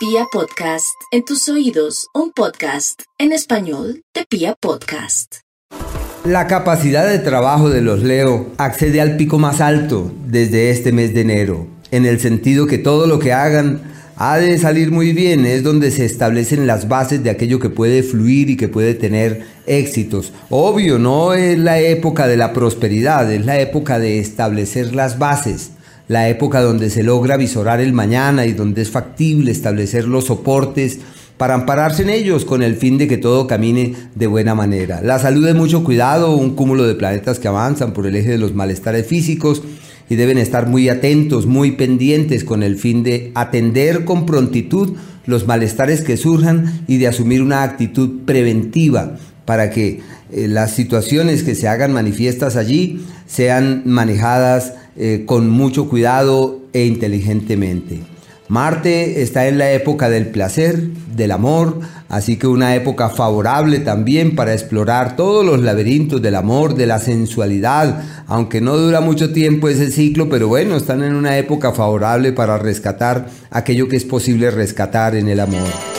Pia Podcast, en tus oídos, un podcast en español de Pia Podcast. La capacidad de trabajo de los Leo accede al pico más alto desde este mes de enero, en el sentido que todo lo que hagan ha de salir muy bien, es donde se establecen las bases de aquello que puede fluir y que puede tener éxitos. Obvio, no es la época de la prosperidad, es la época de establecer las bases la época donde se logra visorar el mañana y donde es factible establecer los soportes para ampararse en ellos con el fin de que todo camine de buena manera. La salud es mucho cuidado, un cúmulo de planetas que avanzan por el eje de los malestares físicos y deben estar muy atentos, muy pendientes con el fin de atender con prontitud los malestares que surjan y de asumir una actitud preventiva para que eh, las situaciones que se hagan manifiestas allí sean manejadas eh, con mucho cuidado e inteligentemente. Marte está en la época del placer, del amor, así que una época favorable también para explorar todos los laberintos del amor, de la sensualidad, aunque no dura mucho tiempo ese ciclo, pero bueno, están en una época favorable para rescatar aquello que es posible rescatar en el amor.